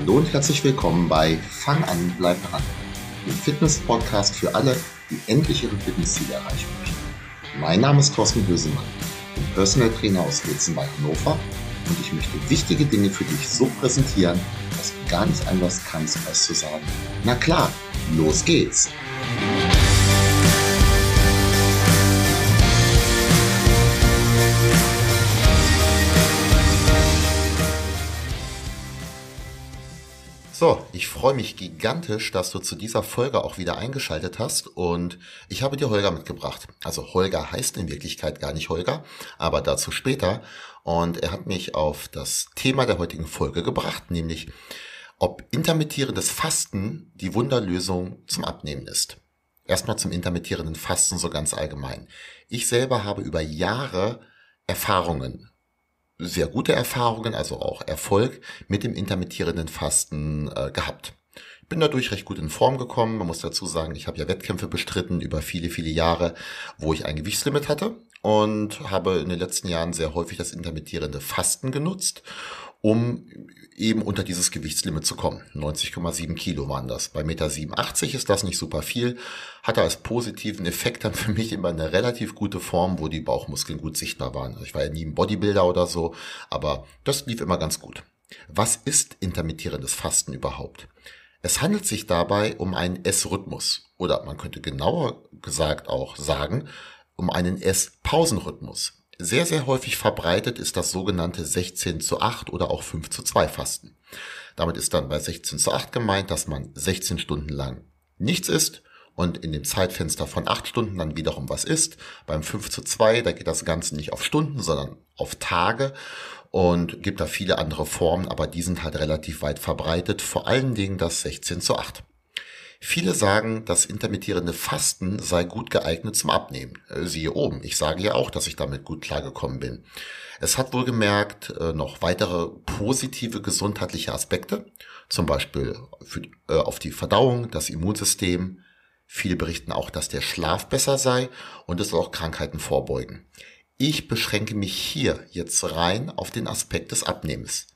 Hallo und herzlich willkommen bei Fang an, bleib dran, dem Fitness-Podcast für alle, die endlich ihre Fitnessziele erreichen möchten. Mein Name ist Thorsten Bösemann, bin Personal Trainer aus Wilzen bei Hannover und ich möchte wichtige Dinge für dich so präsentieren, dass du gar nicht anders kannst, als zu sagen, na klar, los geht's! So, ich freue mich gigantisch, dass du zu dieser Folge auch wieder eingeschaltet hast und ich habe dir Holger mitgebracht. Also Holger heißt in Wirklichkeit gar nicht Holger, aber dazu später. Und er hat mich auf das Thema der heutigen Folge gebracht, nämlich ob intermittierendes Fasten die Wunderlösung zum Abnehmen ist. Erstmal zum intermittierenden Fasten so ganz allgemein. Ich selber habe über Jahre Erfahrungen sehr gute Erfahrungen, also auch Erfolg mit dem intermittierenden Fasten äh, gehabt. Ich bin dadurch recht gut in Form gekommen. Man muss dazu sagen, ich habe ja Wettkämpfe bestritten über viele, viele Jahre, wo ich ein Gewichtslimit hatte und habe in den letzten Jahren sehr häufig das intermittierende Fasten genutzt, um eben unter dieses Gewichtslimit zu kommen. 90,7 Kilo waren das. Bei Meter 87 ist das nicht super viel, hatte als positiven Effekt dann für mich immer eine relativ gute Form, wo die Bauchmuskeln gut sichtbar waren. Also ich war ja nie ein Bodybuilder oder so, aber das lief immer ganz gut. Was ist intermittierendes Fasten überhaupt? Es handelt sich dabei um einen Essrhythmus oder man könnte genauer gesagt auch sagen, um einen Esspausenrhythmus. Sehr, sehr häufig verbreitet ist das sogenannte 16 zu 8 oder auch 5 zu 2 Fasten. Damit ist dann bei 16 zu 8 gemeint, dass man 16 Stunden lang nichts isst und in dem Zeitfenster von 8 Stunden dann wiederum was isst. Beim 5 zu 2, da geht das Ganze nicht auf Stunden, sondern auf Tage und gibt da viele andere Formen, aber die sind halt relativ weit verbreitet, vor allen Dingen das 16 zu 8. Viele sagen, das intermittierende Fasten sei gut geeignet zum Abnehmen. Äh, siehe oben, ich sage ja auch, dass ich damit gut klargekommen bin. Es hat wohl gemerkt äh, noch weitere positive gesundheitliche Aspekte, zum Beispiel für, äh, auf die Verdauung, das Immunsystem. Viele berichten auch, dass der Schlaf besser sei und es auch Krankheiten vorbeugen. Ich beschränke mich hier jetzt rein auf den Aspekt des Abnehmens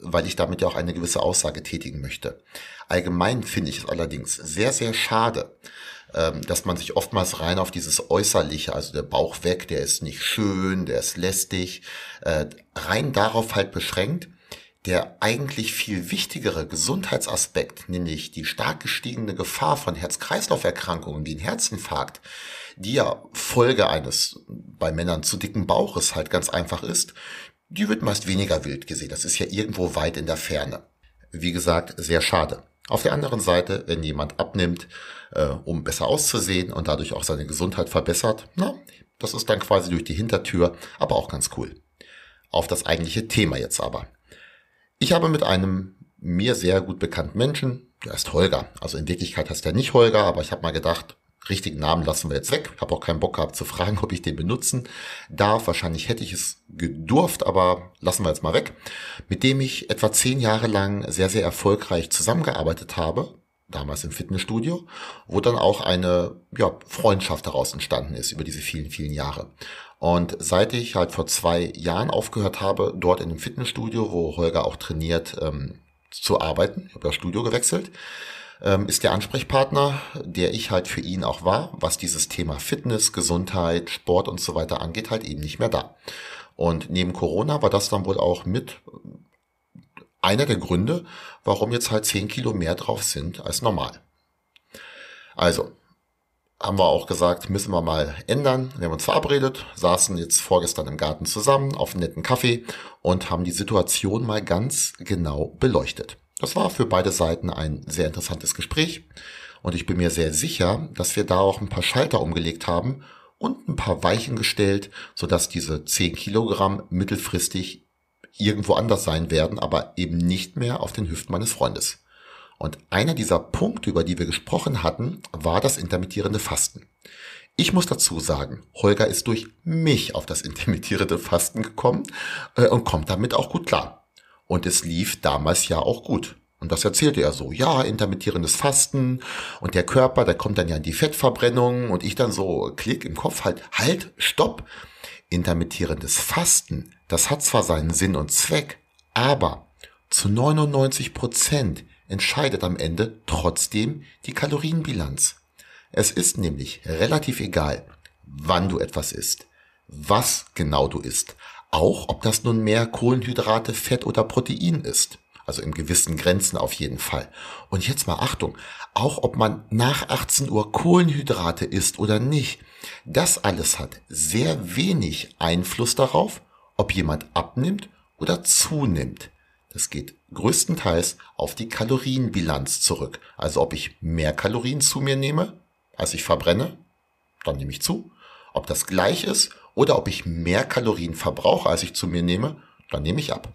weil ich damit ja auch eine gewisse Aussage tätigen möchte. Allgemein finde ich es allerdings sehr, sehr schade, ähm, dass man sich oftmals rein auf dieses Äußerliche, also der Bauch weg, der ist nicht schön, der ist lästig, äh, rein darauf halt beschränkt, der eigentlich viel wichtigere Gesundheitsaspekt, nämlich die stark gestiegene Gefahr von Herz-Kreislauf-Erkrankungen wie ein Herzinfarkt, die ja Folge eines bei Männern zu dicken Bauches halt ganz einfach ist, die wird meist weniger wild gesehen. Das ist ja irgendwo weit in der Ferne. Wie gesagt, sehr schade. Auf der anderen Seite, wenn jemand abnimmt, äh, um besser auszusehen und dadurch auch seine Gesundheit verbessert, na, das ist dann quasi durch die Hintertür, aber auch ganz cool. Auf das eigentliche Thema jetzt aber. Ich habe mit einem mir sehr gut bekannten Menschen, der ist Holger. Also in Wirklichkeit heißt er nicht Holger, aber ich habe mal gedacht, richtigen Namen lassen wir jetzt weg. Habe auch keinen Bock gehabt zu fragen, ob ich den benutzen darf. Wahrscheinlich hätte ich es gedurft, aber lassen wir jetzt mal weg. Mit dem ich etwa zehn Jahre lang sehr, sehr erfolgreich zusammengearbeitet habe. Damals im Fitnessstudio, wo dann auch eine ja, Freundschaft daraus entstanden ist über diese vielen, vielen Jahre. Und seit ich halt vor zwei Jahren aufgehört habe, dort in dem Fitnessstudio, wo Holger auch trainiert, ähm, zu arbeiten, ich habe ja Studio gewechselt, ähm, ist der Ansprechpartner, der ich halt für ihn auch war, was dieses Thema Fitness, Gesundheit, Sport und so weiter angeht, halt eben nicht mehr da. Und neben Corona war das dann wohl auch mit einer der Gründe, warum jetzt halt 10 Kilo mehr drauf sind als normal. Also, haben wir auch gesagt, müssen wir mal ändern. Wir haben uns verabredet, saßen jetzt vorgestern im Garten zusammen auf einem netten Kaffee und haben die Situation mal ganz genau beleuchtet. Das war für beide Seiten ein sehr interessantes Gespräch und ich bin mir sehr sicher, dass wir da auch ein paar Schalter umgelegt haben und ein paar Weichen gestellt, sodass diese 10 Kilogramm mittelfristig irgendwo anders sein werden, aber eben nicht mehr auf den Hüften meines Freundes. Und einer dieser Punkte, über die wir gesprochen hatten, war das intermittierende Fasten. Ich muss dazu sagen, Holger ist durch mich auf das intermittierende Fasten gekommen äh, und kommt damit auch gut klar. Und es lief damals ja auch gut. Und das erzählte er so, ja, intermittierendes Fasten und der Körper, der kommt dann ja in die Fettverbrennung und ich dann so klick im Kopf halt, halt, stopp. Intermittierendes Fasten, das hat zwar seinen Sinn und Zweck, aber zu 99 Prozent entscheidet am Ende trotzdem die Kalorienbilanz. Es ist nämlich relativ egal, wann du etwas isst, was genau du isst, auch ob das nun mehr Kohlenhydrate, Fett oder Protein ist. Also in gewissen Grenzen auf jeden Fall. Und jetzt mal Achtung, auch ob man nach 18 Uhr Kohlenhydrate isst oder nicht, das alles hat sehr wenig Einfluss darauf, ob jemand abnimmt oder zunimmt. Das geht größtenteils auf die Kalorienbilanz zurück. Also ob ich mehr Kalorien zu mir nehme, als ich verbrenne, dann nehme ich zu. Ob das gleich ist oder ob ich mehr Kalorien verbrauche, als ich zu mir nehme, dann nehme ich ab.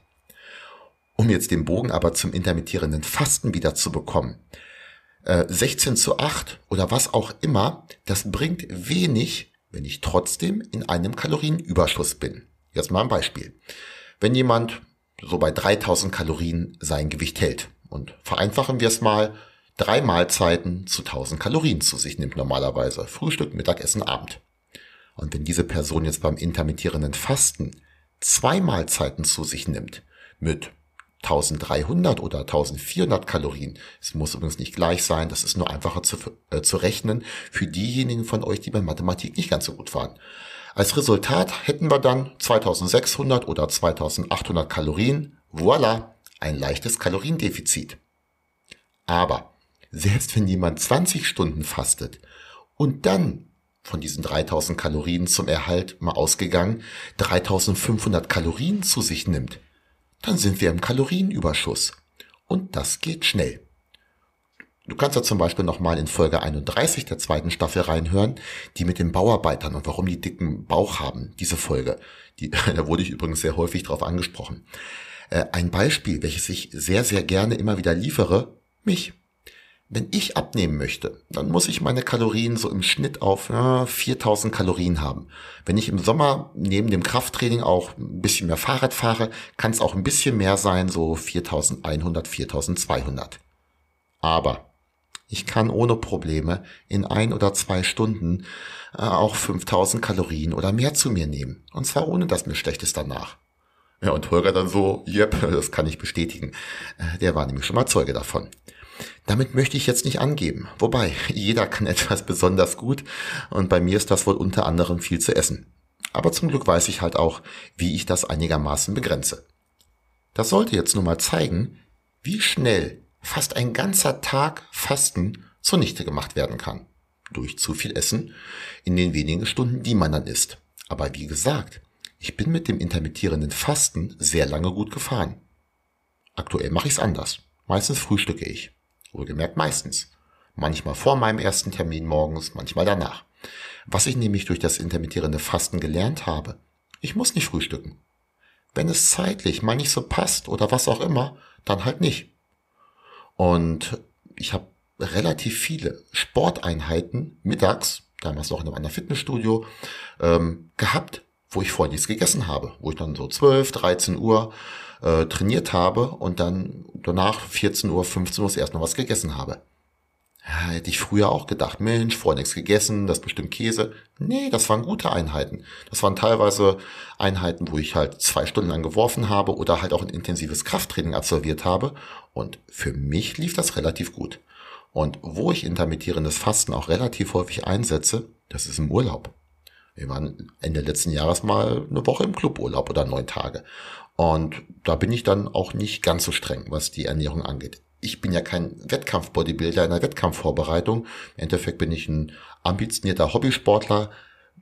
Um jetzt den Bogen aber zum intermittierenden Fasten wieder zu bekommen. 16 äh, zu 8 oder was auch immer, das bringt wenig, wenn ich trotzdem in einem Kalorienüberschuss bin. Jetzt mal ein Beispiel. Wenn jemand so bei 3000 Kalorien sein Gewicht hält und vereinfachen wir es mal, drei Mahlzeiten zu 1000 Kalorien zu sich nimmt normalerweise. Frühstück, Mittagessen, Abend. Und wenn diese Person jetzt beim intermittierenden Fasten zwei Mahlzeiten zu sich nimmt, mit 1300 oder 1400 Kalorien. Es muss übrigens nicht gleich sein, das ist nur einfacher zu, äh, zu rechnen für diejenigen von euch, die bei Mathematik nicht ganz so gut waren. Als Resultat hätten wir dann 2600 oder 2800 Kalorien. Voila, ein leichtes Kaloriendefizit. Aber selbst wenn jemand 20 Stunden fastet und dann von diesen 3000 Kalorien zum Erhalt mal ausgegangen 3500 Kalorien zu sich nimmt, dann sind wir im Kalorienüberschuss. Und das geht schnell. Du kannst ja zum Beispiel nochmal in Folge 31 der zweiten Staffel reinhören, die mit den Bauarbeitern und warum die dicken Bauch haben, diese Folge. Die, da wurde ich übrigens sehr häufig drauf angesprochen. Äh, ein Beispiel, welches ich sehr, sehr gerne immer wieder liefere, mich. Wenn ich abnehmen möchte, dann muss ich meine Kalorien so im Schnitt auf ja, 4000 Kalorien haben. Wenn ich im Sommer neben dem Krafttraining auch ein bisschen mehr Fahrrad fahre, kann es auch ein bisschen mehr sein, so 4100, 4200. Aber ich kann ohne Probleme in ein oder zwei Stunden äh, auch 5000 Kalorien oder mehr zu mir nehmen. Und zwar ohne, dass mir schlecht ist danach. Ja, und Holger dann so, yep, das kann ich bestätigen. Äh, der war nämlich schon mal Zeuge davon. Damit möchte ich jetzt nicht angeben. Wobei, jeder kann etwas besonders gut und bei mir ist das wohl unter anderem viel zu essen. Aber zum Glück weiß ich halt auch, wie ich das einigermaßen begrenze. Das sollte jetzt nur mal zeigen, wie schnell fast ein ganzer Tag Fasten zunichte gemacht werden kann. Durch zu viel Essen in den wenigen Stunden, die man dann isst. Aber wie gesagt, ich bin mit dem intermittierenden Fasten sehr lange gut gefahren. Aktuell mache ich es anders. Meistens frühstücke ich. Wohlgemerkt meistens. Manchmal vor meinem ersten Termin morgens, manchmal danach. Was ich nämlich durch das intermittierende Fasten gelernt habe, ich muss nicht frühstücken. Wenn es zeitlich mal nicht so passt oder was auch immer, dann halt nicht. Und ich habe relativ viele Sporteinheiten mittags, damals noch in einem anderen Fitnessstudio, ähm, gehabt, wo ich vorher nichts gegessen habe, wo ich dann so 12, 13 Uhr äh, trainiert habe und dann danach 14 Uhr, 15 Uhr erst noch was gegessen habe. Ja, hätte ich früher auch gedacht, Mensch, vorher nichts gegessen, das ist bestimmt Käse. Nee, das waren gute Einheiten. Das waren teilweise Einheiten, wo ich halt zwei Stunden lang geworfen habe oder halt auch ein intensives Krafttraining absolviert habe. Und für mich lief das relativ gut. Und wo ich intermittierendes Fasten auch relativ häufig einsetze, das ist im Urlaub. Wir waren Ende letzten Jahres mal eine Woche im Cluburlaub oder neun Tage. Und da bin ich dann auch nicht ganz so streng, was die Ernährung angeht. Ich bin ja kein Wettkampf-Bodybuilder in der Wettkampfvorbereitung. Im Endeffekt bin ich ein ambitionierter Hobbysportler,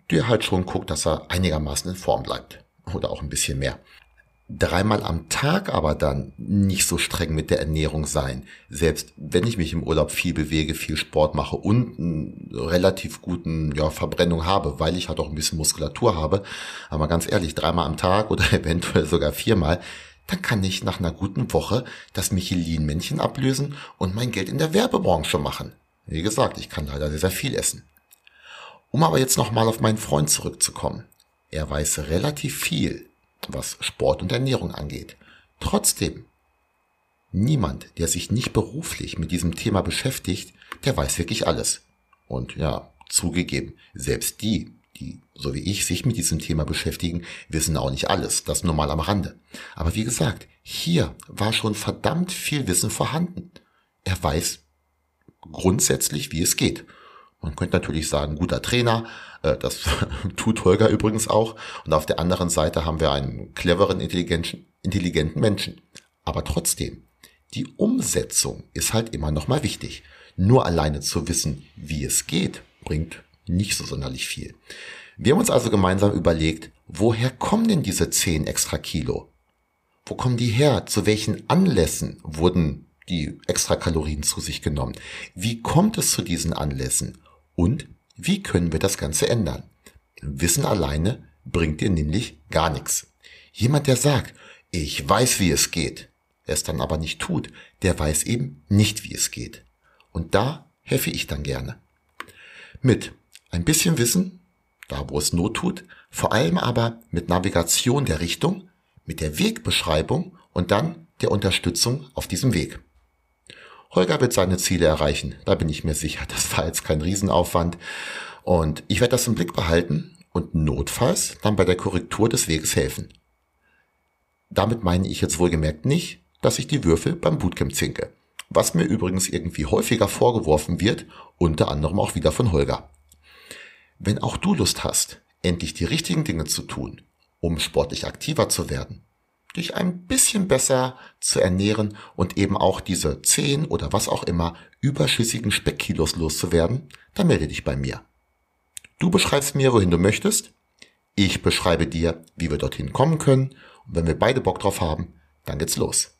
der halt schon guckt, dass er einigermaßen in Form bleibt. Oder auch ein bisschen mehr dreimal am Tag aber dann nicht so streng mit der Ernährung sein. Selbst wenn ich mich im Urlaub viel bewege, viel Sport mache und einen relativ guten ja, Verbrennung habe, weil ich halt auch ein bisschen Muskulatur habe. Aber ganz ehrlich, dreimal am Tag oder eventuell sogar viermal, dann kann ich nach einer guten Woche das Michelin-Männchen ablösen und mein Geld in der Werbebranche machen. Wie gesagt, ich kann leider sehr, sehr viel essen. Um aber jetzt nochmal auf meinen Freund zurückzukommen. Er weiß relativ viel was Sport und Ernährung angeht. Trotzdem, niemand, der sich nicht beruflich mit diesem Thema beschäftigt, der weiß wirklich alles. Und ja, zugegeben, selbst die, die, so wie ich, sich mit diesem Thema beschäftigen, wissen auch nicht alles. Das nur mal am Rande. Aber wie gesagt, hier war schon verdammt viel Wissen vorhanden. Er weiß grundsätzlich, wie es geht. Man könnte natürlich sagen, guter Trainer, äh, das tut Holger übrigens auch. Und auf der anderen Seite haben wir einen cleveren, intelligenten, Menschen. Aber trotzdem, die Umsetzung ist halt immer noch mal wichtig. Nur alleine zu wissen, wie es geht, bringt nicht so sonderlich viel. Wir haben uns also gemeinsam überlegt, woher kommen denn diese 10 extra Kilo? Wo kommen die her? Zu welchen Anlässen wurden die extra Kalorien zu sich genommen? Wie kommt es zu diesen Anlässen? Und wie können wir das Ganze ändern? Wissen alleine bringt dir nämlich gar nichts. Jemand, der sagt, ich weiß, wie es geht, es dann aber nicht tut, der weiß eben nicht, wie es geht. Und da helfe ich dann gerne. Mit ein bisschen Wissen, da wo es Not tut, vor allem aber mit Navigation der Richtung, mit der Wegbeschreibung und dann der Unterstützung auf diesem Weg. Holger wird seine Ziele erreichen, da bin ich mir sicher, das war jetzt kein Riesenaufwand. Und ich werde das im Blick behalten und notfalls dann bei der Korrektur des Weges helfen. Damit meine ich jetzt wohlgemerkt nicht, dass ich die Würfel beim Bootcamp zinke. Was mir übrigens irgendwie häufiger vorgeworfen wird, unter anderem auch wieder von Holger. Wenn auch du Lust hast, endlich die richtigen Dinge zu tun, um sportlich aktiver zu werden, dich ein bisschen besser zu ernähren und eben auch diese 10 oder was auch immer überschüssigen Speckkilos loszuwerden, dann melde dich bei mir. Du beschreibst mir, wohin du möchtest. Ich beschreibe dir, wie wir dorthin kommen können. Und wenn wir beide Bock drauf haben, dann geht's los.